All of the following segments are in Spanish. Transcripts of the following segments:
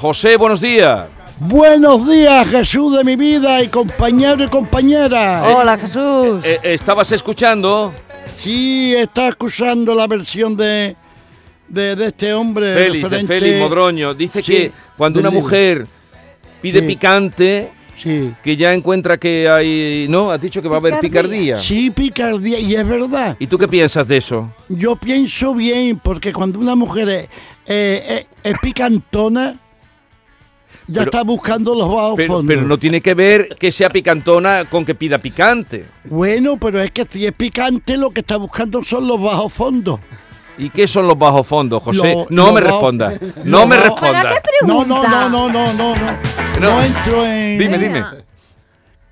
José, buenos días. Buenos días, Jesús de mi vida y compañero y compañera. Hola, Jesús. Eh, eh, ¿Estabas escuchando? Sí, está escuchando la versión de, de, de este hombre. Félix, de Félix Modroño. Dice Sí, que cuando una libro. mujer pide Sí. picante, Sí. que ya encuentra que hay... No, has dicho que va a haber Picardía. picardía. Sí, picardía, y es verdad. ¿Y tú qué piensas de eso? Yo pienso bien, porque cuando una mujer es, eh, es- es picantona, ya Pero- está buscando los bajos Pero, fondos. pero no tiene que ver que sea picantona con que pida picante. Bueno, pero es que si es picante, lo que está buscando son los bajos fondos. ¿Y qué son los bajos fondos, José? Lo- no lo me bajo- No me bajo- respondas. ¿Para qué No, pregunta? no, no, no, no, no, no. No. No entro en... Dime, dime.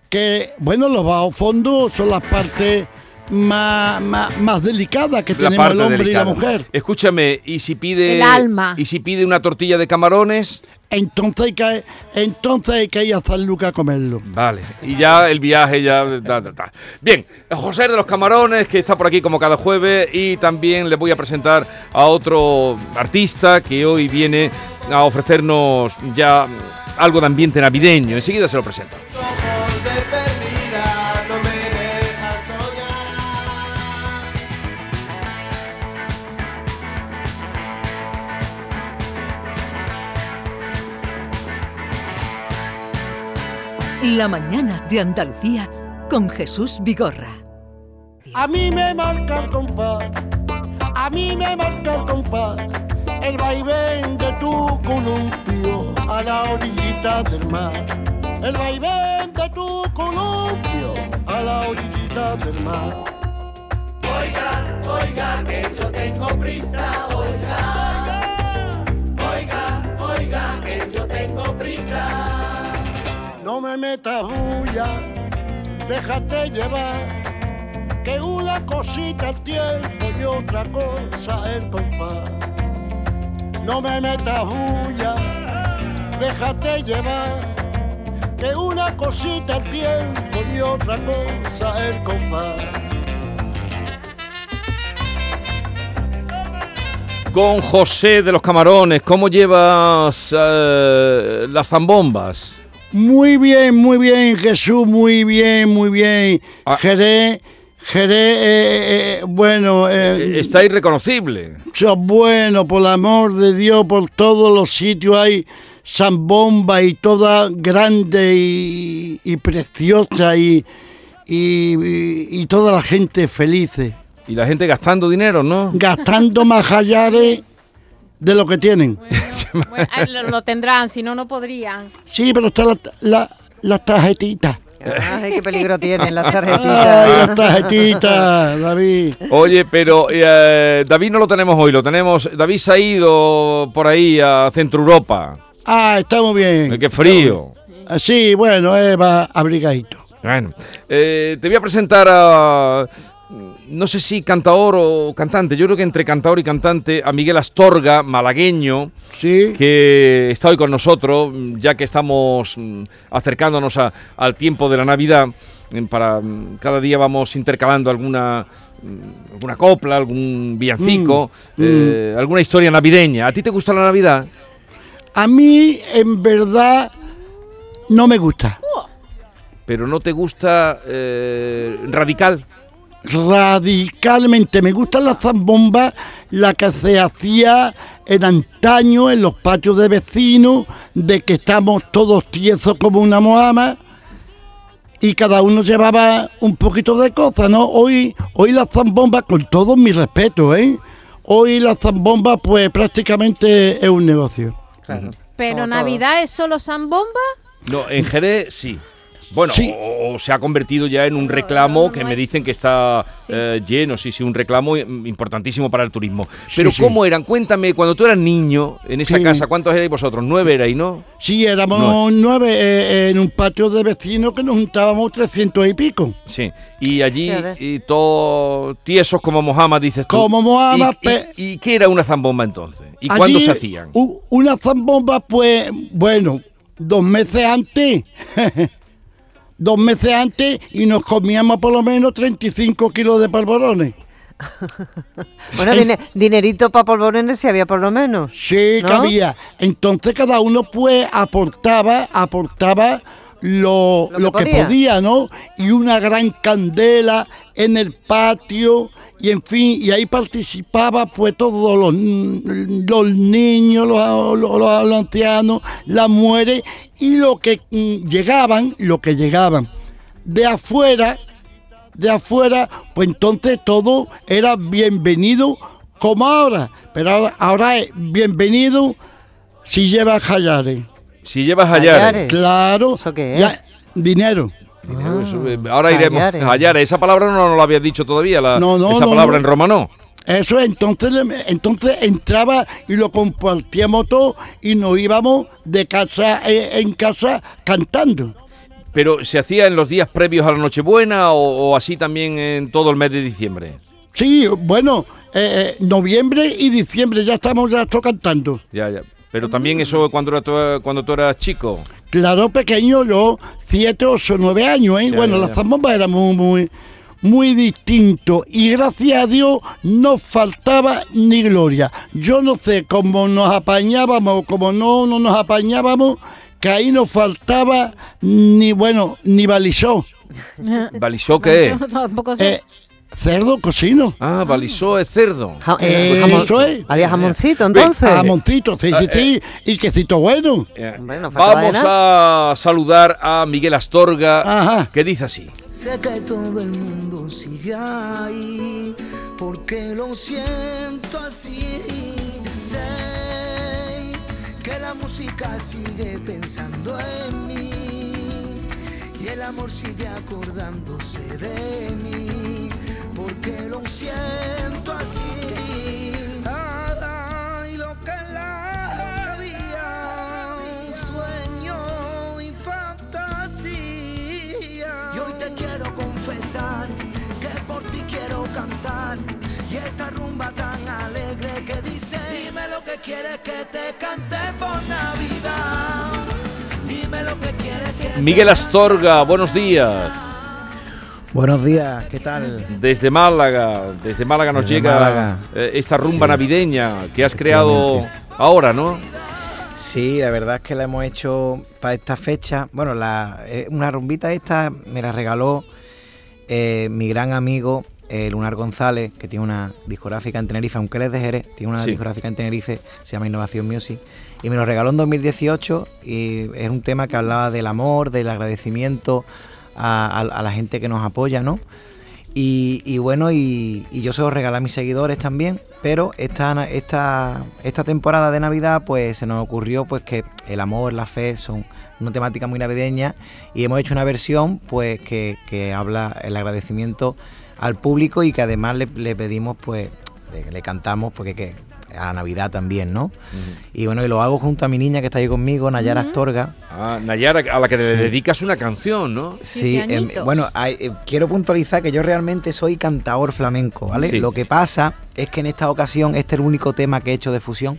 que, bueno, los bajos fondos son las partes más, más, más delicadas que La tenemos parte el hombre delicada. y la mujer. Escúchame, ¿y si pide El alma. y si pide una tortilla de camarones? Entonces hay que, entonces hay que ir a San Lucas a comerlo. Vale, y ya el viaje ya... ta, ta, ta. Bien, José de los Camarones, que está por aquí como cada jueves, y también le voy a presentar a otro artista que hoy viene a ofrecernos ya algo de ambiente navideño. Enseguida se lo presento. La mañana de Andalucía con Jesús Vigorra. A mí me marca el compás, a mí me marca el compás, el vaivén de tu columpio a la orillita del mar. El vaivén de tu columpio a la orillita del mar. No me metas bulla, déjate llevar, que una cosita el tiempo y otra cosa el compás. No me metas bulla, déjate llevar, que una cosita el tiempo y otra cosa el compás. Con José de los Camarones, ¿cómo llevas eh, las zambombas? Muy bien, muy bien, Jesús, muy bien, muy bien. Ah. Jerez, Jerez, eh, eh, bueno, Eh, eh, Está irreconocible. Bueno, por el amor de Dios, por todos los sitios hay zambomba y toda grande y, y preciosa y, y, y- y toda la gente feliz, Y la gente gastando dinero, ¿no? gastando majallares de lo que tienen. Bueno, ahí lo, lo tendrán, si no, no podrían. Sí, pero está la, la, las tarjetitas. Ay, qué peligro tienen las Ay, tarjetitas. las tarjetitas, David. Oye, pero eh, David no lo tenemos hoy, lo tenemos. David se ha ido por ahí a Centro Europa. Ah, está muy bien. Qué frío. Ah, Sí, bueno, eh, va abrigadito. Bueno, eh, te voy a presentar a. No sé si cantador o cantante. Yo creo que entre cantador y cantante a Miguel Astorga, malagueño, Sí. que está hoy con nosotros, ya que estamos mm, acercándonos a- al tiempo de la Navidad. Para mm, cada día vamos intercalando alguna mm, alguna copla, algún villancico, Mm, eh, alguna historia navideña. ¿A ti te gusta la Navidad? A mí, en verdad, no me gusta. Pero no te gusta eh, radical. Radicalmente. Me gustan las zambombas, la que se hacía en antaño en los patios de vecinos, de que estamos todos tiesos como una moama y cada uno llevaba un poquito de cosas, ¿no? Hoy, hoy las zambombas, con todo mi respeto, ¿eh? Hoy las zambombas, pues prácticamente es un negocio. Pero Navidad es solo zambomba. No, en Jerez sí. Bueno, Sí. o, o se ha convertido ya en un reclamo que me dicen que está Sí. eh, lleno, sí, sí, un reclamo importantísimo para el turismo. Pero sí. ¿cómo eran? Cuéntame, cuando tú eras niño en esa Sí. casa, ¿cuántos erais vosotros? Nueve erais, ¿no? Sí, éramos No. nueve eh, en un patio de vecinos que nos juntábamos trescientos y pico. Sí. Y allí, y todos tiesos como Mohammed, dices tú. Como Mohammed, ¿Y, pe- y, y qué era una zambomba entonces? ¿Y cuándo se hacían? una zambomba, pues, bueno, dos meses antes. dos meses antes y nos comíamos por lo menos 35 kilos de polvorones. Bueno, dine- dinerito para polvorones si había por lo menos. Sí, ¿No? que había. Entonces cada uno pues aportaba, aportaba lo, Lo que lo que podía. podía, ¿no? Y una gran candela en el patio y en fin, y ahí participaba pues todos los, los niños, los, los- los ancianos, las mujeres y lo que mm, llegaban, lo que llegaban de afuera, de afuera, pues entonces todo era bienvenido como ahora. Pero ahora, ahora es bienvenido si lleva jayares. Si llevas Hallares. Hallares. Claro. ¿Eso qué ya- es? Dinero. Eso, eh, Ahora iremos. Hallares. Hallares. Esa palabra no nos la habías dicho todavía. La, No, no, esa no, palabra no. en romano. Eso entonces, entonces entraba y lo compartíamos todo y nos íbamos de casa eh, en casa cantando. Pero se hacía en los días previos a la Nochebuena o, o así también en todo el mes de diciembre. Sí, bueno, eh, noviembre y diciembre ya estamos ya esto cantando. Ya, ya. Pero también eso cuando, era tú- cuando tú eras chico. Claro, pequeño, yo, siete, ocho, nueve años, ¿eh? Ya, bueno, ya, la ya. zambomba era muy, muy, muy distinto. Y gracias a Dios no faltaba ni gloria. Yo no sé cómo nos apañábamos, cómo no, no nos apañábamos, que ahí no faltaba ni, bueno, ni balizó. ¿Balisó qué tampoco sé. Eh, cerdo cocino. Ah, balisó es cerdo. Ja- Eh, jamón- es. Había jamoncito entonces. Jamoncito, sí, sí, sí. Y quesito bueno. Eh, Hombre, no faltaba Vamos a saludar a Miguel Astorga, Ajá. que dice así. Sé que todo el mundo sigue ahí, porque lo siento así. Sé que la música sigue pensando en mí, y el amor sigue acordándose de mí, porque lo siento así. Nada y lo que la vida, sueño y fantasía. Y hoy te quiero confesar que por ti quiero cantar. Y esta rumba tan alegre que dice: Dime lo que quieres que te cante por Navidad. Dime lo que quieres que Miguel Astorga, buenos días. Buenos días, ¿qué tal? Desde Málaga, desde Málaga nos Desde llega Málaga. eh, esta rumba Sí. navideña que has creado ahora, ¿no? Sí, la verdad es que la hemos hecho para esta fecha. Bueno, la, eh, una rumbita esta me la regaló eh, mi gran amigo Lunar González, que tiene una discográfica en Tenerife, aunque él es de Jerez, tiene una Sí. discográfica en Tenerife, se llama Innovación Music, y me lo regaló en 2018 y es un tema que hablaba del amor, del agradecimiento a, la gente que nos apoya, ¿no? Y, bueno, y, y yo se lo regalé a mis seguidores también, pero esta, esta, esta temporada de Navidad pues se nos ocurrió pues que el amor, la fe son una temática muy navideña y hemos hecho una versión pues que, habla el agradecimiento al público y que además le, le pedimos pues, le, le cantamos porque que a la Navidad también, ¿no? Y bueno, y lo hago junto a mi niña que está ahí conmigo, Nayara Astorga. Ah, Nayara, a la que le dedicas una canción, ¿no? Sí, em, bueno, eh, quiero puntualizar que yo realmente soy cantador flamenco, ¿vale? Sí. Lo que pasa es que en esta ocasión este es el único tema que he hecho de fusión.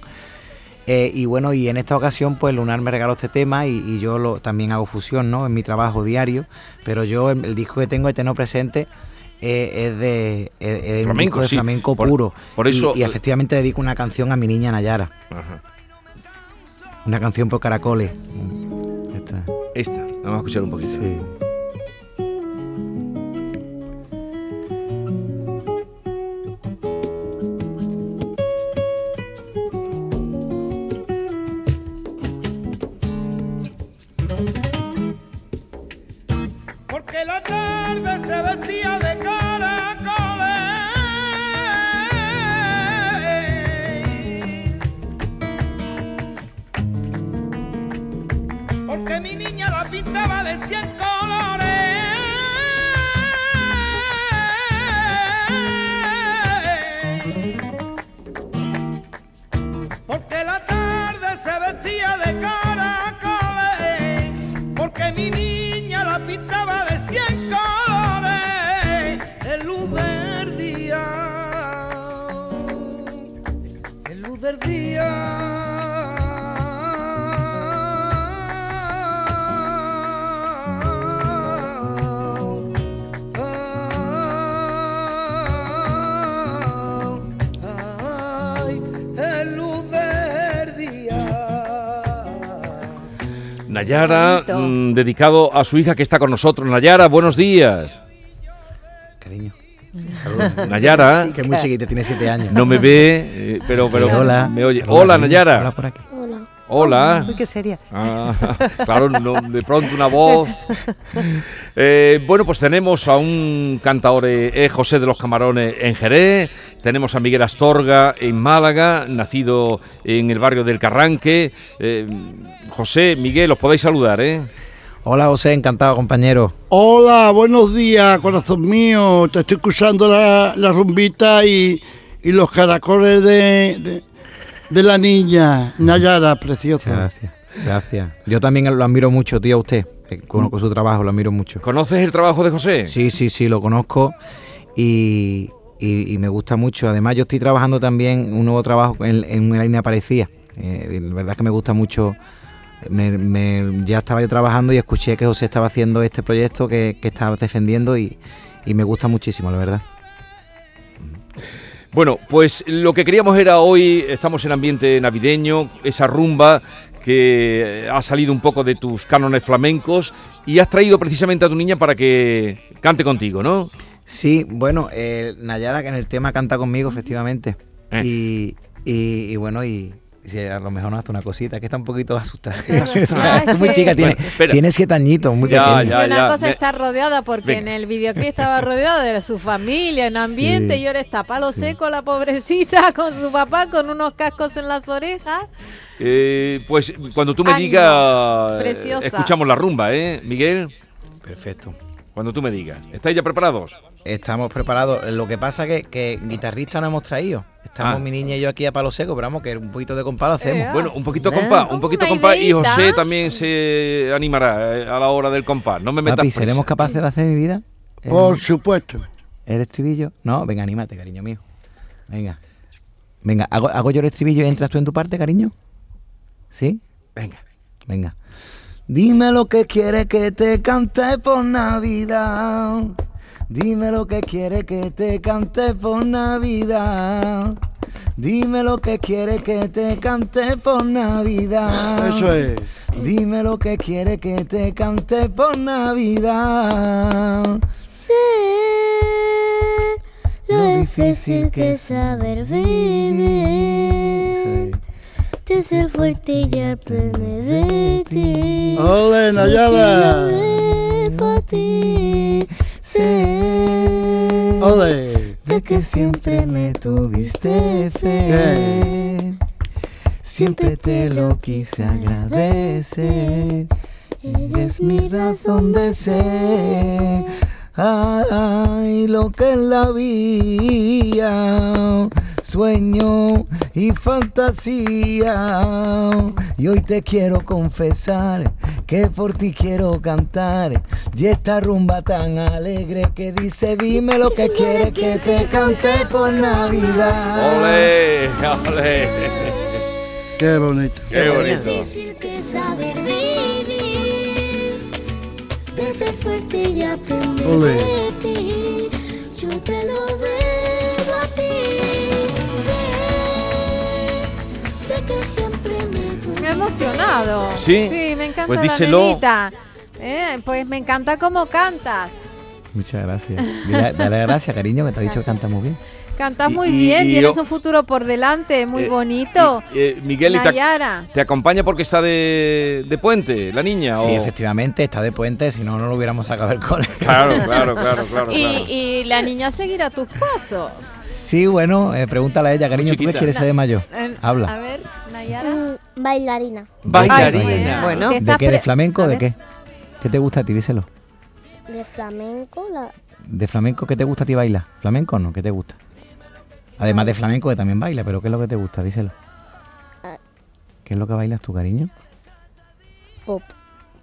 eh, y bueno, y en esta ocasión, pues Lunar me regaló este tema y, y yo lo, también hago fusión, ¿no? En mi trabajo diario. Pero yo, el, el disco que tengo de Tenor Presente eh, es de, es- es de un Flamenco, disco de sí. flamenco Por- puro. por Y- eso- y, efectivamente dedico una canción a mi niña Nayara. Ajá. Una canción por caracoles. Ya está. Esta, vamos a escuchar un poquito. Sí. Porque mi niña la pintaba de cien colores. Nayara, Bonito. mm, dedicado a su hija que está con nosotros. Nayara, buenos días. Cariño. Saludos. Nayara, que es muy chiquita, tiene siete años. no me ve, eh, pero, pero Hola. me oye. Hola, cariño. Nayara. Hola por aquí. Hola. Uy, qué seria. Ah, claro, no, de pronto una voz. Eh, bueno, pues tenemos a un cantador, eh, eh, José de los Camarones en Jerez, tenemos a Miguel Astorga en Málaga, nacido en el barrio del Carranque. Eh, José, Miguel, os podéis saludar, ¿eh? Hola José, encantado compañero. Hola, buenos días, corazón mío. Te estoy escuchando la, la rumbita y, y los caracoles de, de, de la niña, Nayara, preciosa. Gracias. Gracias. Yo también lo admiro mucho, tío, a usted. Conozco su trabajo, lo admiro mucho. ¿Conoces el trabajo de José? Sí, sí, sí, lo conozco y, y- y me gusta mucho. Además, yo estoy trabajando también un nuevo trabajo en, en una línea parecida. Eh, la verdad es que me gusta mucho. Me- me- ya estaba yo trabajando y escuché que José estaba haciendo este proyecto que, que estaba defendiendo y, y me gusta muchísimo, la verdad. Bueno, pues lo que queríamos era hoy, estamos en ambiente navideño, esa rumba que ha salido un poco de tus cánones flamencos y has traído precisamente a tu niña para que cante contigo, ¿no? Sí, bueno, eh, Nayara que en el tema canta conmigo, efectivamente. Eh. Y, y- y bueno, y a lo mejor nos hace una cosita, que está un poquito asustada. Es muy que- chica, tiene, Bueno, tiene siete añitos, muy Ya, pequeña. ya. y una cosa me- está rodeada porque Venga. en el videoclip estaba rodeado de su familia, en ambiente, Sí. y ahora está palo seco la pobrecita con su papá con unos cascos en las orejas. Eh, pues cuando tú me Ánimo, digas, eh, preciosa. escuchamos la rumba, ¿eh, Miguel? Perfecto. Cuando tú me digas. ¿Estáis ya preparados? Estamos preparados. Lo que pasa que, que guitarrista no hemos traído. Estamos Ah. mi niña y yo aquí a palo seco, pero vamos, que un poquito de compás lo hacemos. Eh, Bueno, un poquito Bueno. compás, un poquito Una compás y. José también se animará eh, a la hora del compás. No me metas Papi. ¿seremos capaces de hacer mi vida? ¿El, Por supuesto. el estribillo? No, venga, anímate, cariño mío. Venga. Venga, ¿hago, hago yo el estribillo y entras tú en tu parte, cariño? ¿Sí? Venga. Venga. Dime lo que quiere que te cante por Navidad. Dime lo que quiere que te cante por Navidad. Dime lo que quiere que te cante por Navidad. Eso es. Dime lo que quiere que te cante por Navidad. Sé lo difícil que es saber vivir, de ser fuerte y aprender de ti. Ole, Lo que Nayara. yo debo a ti. Ole. De que siempre me tuviste fe. Siempre te lo quise agradecer. Eres mi razón de ser. Ay, lo que es la vida, sueño y fantasía. Y hoy te quiero confesar que por ti quiero cantar. Y esta rumba tan alegre que dice, dime lo que quieres que te cante por Navidad. ¡Ole! ¡Ole! Qué bonito. ¡Qué bonito! difícil que saber vivir, de ser fuerte y aprender Ole. de ti. Yo te lo debo a ti. Sé de que siempre me. Me he emocionado. ¿Sí? Sí, me encanta Pues la díselo. nenita. Eh, pues me encanta cómo cantas. Muchas gracias. Dale gracias, cariño, que te ha dicho que canta muy bien. Cantas muy y- bien, y tienes un futuro por delante, muy Eh, bonito. y- eh, Miguel, ¿y te, te acompaña porque está de, de puente, la niña? Sí, o- efectivamente, está de puente, si no, no lo hubiéramos sacado del cole. Claro, claro, claro, claro. Y, claro. y la niña seguirá tus pasos. Sí, bueno, eh, pregúntale a ella, cariño, ¿tú qué quieres ser de mayor? A Habla. Bailarina Bailarina. Bueno. ¿Qué ¿De qué? ¿De flamenco de qué? ¿Qué te gusta a ti? Díselo. de flamenco, la, ¿De flamenco qué te gusta a ti bailar? ¿Flamenco o no? ¿Qué te gusta? Además de flamenco que también baila, pero ¿qué es lo que te gusta? Díselo. Ah. ¿Qué es lo que bailas tú, cariño? pop.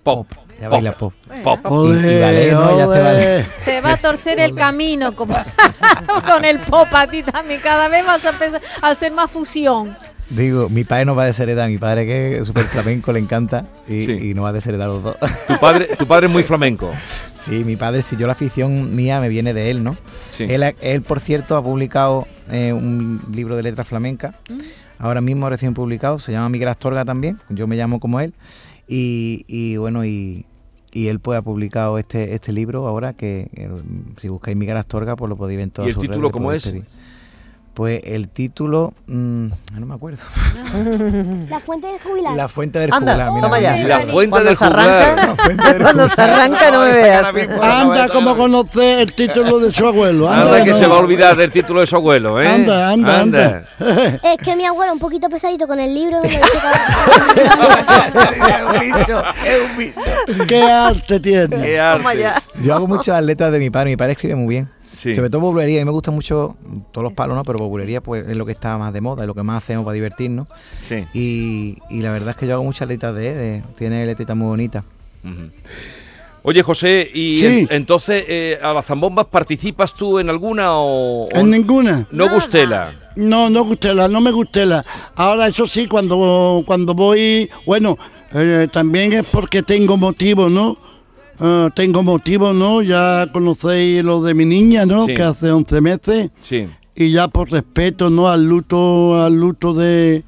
Pop. Ya pop, baila pop. Pop. Y ballet, ¿no? Ya ole. ballet. Te va a torcer el camino como con el pop a ti también. Cada vez vas a empezar a hacer más fusión. Digo, mi padre no va a desheredar, mi padre que es súper flamenco, le encanta y, Sí. y no va a desheredar los dos. Tu padre, tu padre es muy flamenco. Sí, mi padre, si yo la afición mía me viene de él, ¿no? Sí. Él, ha- él, por cierto, ha publicado eh, un libro de letras flamencas, ahora mismo recién publicado, se llama Miguel Astorga también, yo me llamo como él, Y, y bueno, y, y él pues ha publicado este, este libro ahora que eh, si buscáis Miguel Astorga pues lo podéis ver en todas ¿Y el sus título redes, cómo es? pedir. Pues el título, mm, no me acuerdo. La fuente de jubilar. La fuente del Anda, juglar. mira, toma ya. mira. La fuente Cuando del del Cuando se arranca no me veas. Anda como conocer el título de su abuelo. Anda, Anda que no. se va a olvidar del título de su abuelo, ¿eh? Anda, anda, anda. Es que mi abuelo un poquito pesadito con el libro. me lo es un bicho, es un bicho. ¿Qué arte tiene? Qué Toma arte. ya. Yo hago muchas letras de mi padre. Mi padre escribe muy bien. Sí. Sobre todo populería. A mí me gusta mucho todos los palos, ¿no? Pero populería pues es lo que está más de moda, es lo que más hacemos para divertirnos. Sí. Y, y la verdad es que yo hago muchas letras de de- tiene letritas muy bonitas. Oye, José, y Sí. en- entonces eh, a las zambombas participas tú en alguna o, o En ninguna. no gustela? No, no gustela, no me gustela. Ahora eso sí, cuando, cuando voy, bueno, eh, también es porque tengo motivo, ¿no? Ah, tengo motivo, ¿no? Ya conocéis lo de mi niña, ¿no? Sí. Que hace 11 meses Sí. y ya por respeto, ¿no? Al luto, al luto de,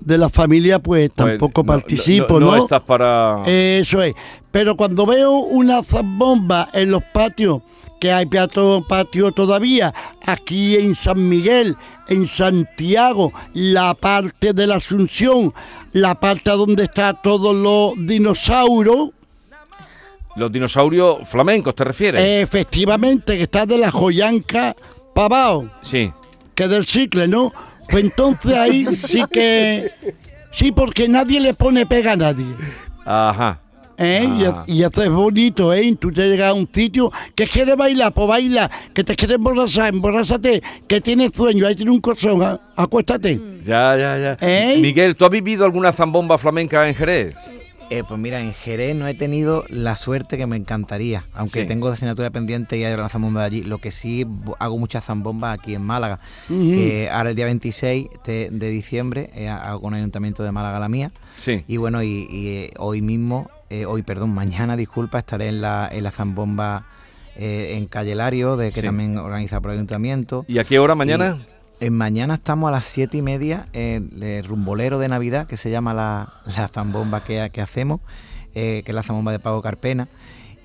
de la familia, pues Pues, tampoco no- participo, no, ¿no? no estás para... Eso es. Pero cuando veo una zambomba en los patios, que hay patio, patio todavía, aquí en San Miguel, en Santiago, la parte de la Asunción, la parte donde está todos los dinosaurios, Los dinosaurios flamencos, ¿te refieres? efectivamente, que está de la Joyanca Pavao, Sí. que es del cicle, ¿no? Pues entonces ahí sí que... Sí, porque nadie le pone pega a nadie. Ajá. ¿Eh? Y- Ah. Y, eso es bonito, ¿eh? Tú te llegas a un sitio que quieres bailar, pues baila, que te quieres emborrachar, emborrázate, que tienes sueño, ahí tienes un colchón, ¿ah? acuéstate. Ya, ya, ya. ¿Eh? Miguel, ¿tú has vivido alguna zambomba flamenca en Jerez? Eh, pues mira, en Jerez no he tenido la suerte que me encantaría, aunque Sí. tengo asignatura pendiente y hay una zambomba de allí. Lo que sí hago muchas zambombas aquí en Málaga, que ahora el día 26 de, de diciembre eh, hago con el Ayuntamiento de Málaga la mía. Sí. Y bueno, y, y, eh, hoy mismo, eh, hoy, perdón, mañana, disculpa, estaré en la, en la zambomba en Calle Lario, de que Sí. también organiza por el Ayuntamiento. ¿Y a qué hora mañana? En mañana estamos a las siete y media en el rumbolero de Navidad, que se llama la, la zambomba que, que hacemos, eh, que es la zambomba de Pago Carpena.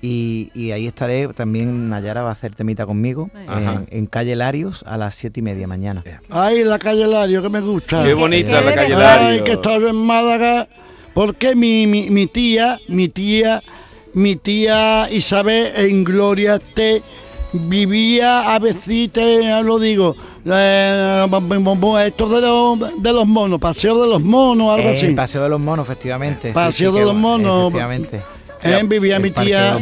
Y, y ahí estaré, también Nayara va a hacer temita conmigo, en, en calle Larios a las siete y media mañana. Ay, la calle Lario, que me gusta. Qué bonita la calle verdad. Ay, que estaba en Málaga, porque mi, mi, mi tía, mi tía, mi tía Isabel en Gloria te vivía a veces, te lo digo, eh, esto de los, de los monos, paseo de los monos, algo Eh, así. Paseo de los Monos, efectivamente. Paseo sí, de los Monos. Efectivamente. Eh, vivía mi tía,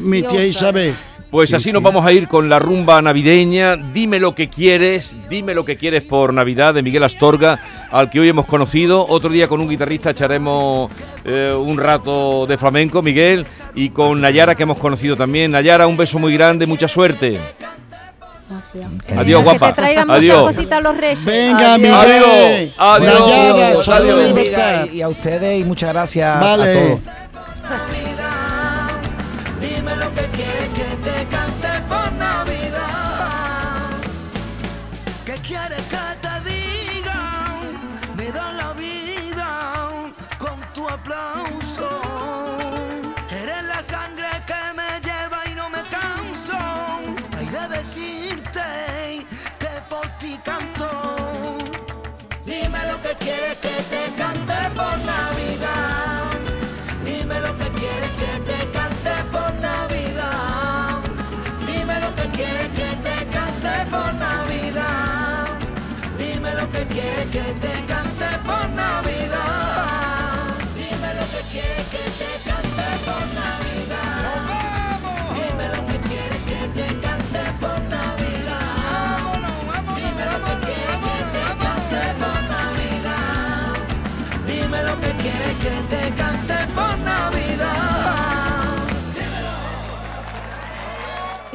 mi tía. Isabel. Pues Sí, así sí. nos vamos a ir con la rumba navideña. Dime lo que quieres, dime lo que quieres por Navidad de Miguel Astorga, al que hoy hemos conocido. Otro día con un guitarrista echaremos eh, un rato de flamenco, Miguel, y con Nayara que hemos conocido también. Nayara, un beso muy grande, mucha suerte. Adiós, Que guapa. te traigan muchas Adiós. cositas los reyes. Venga, Adiós. Adiós, adiós, adiós. salud y a ustedes y muchas gracias a Vale. todos.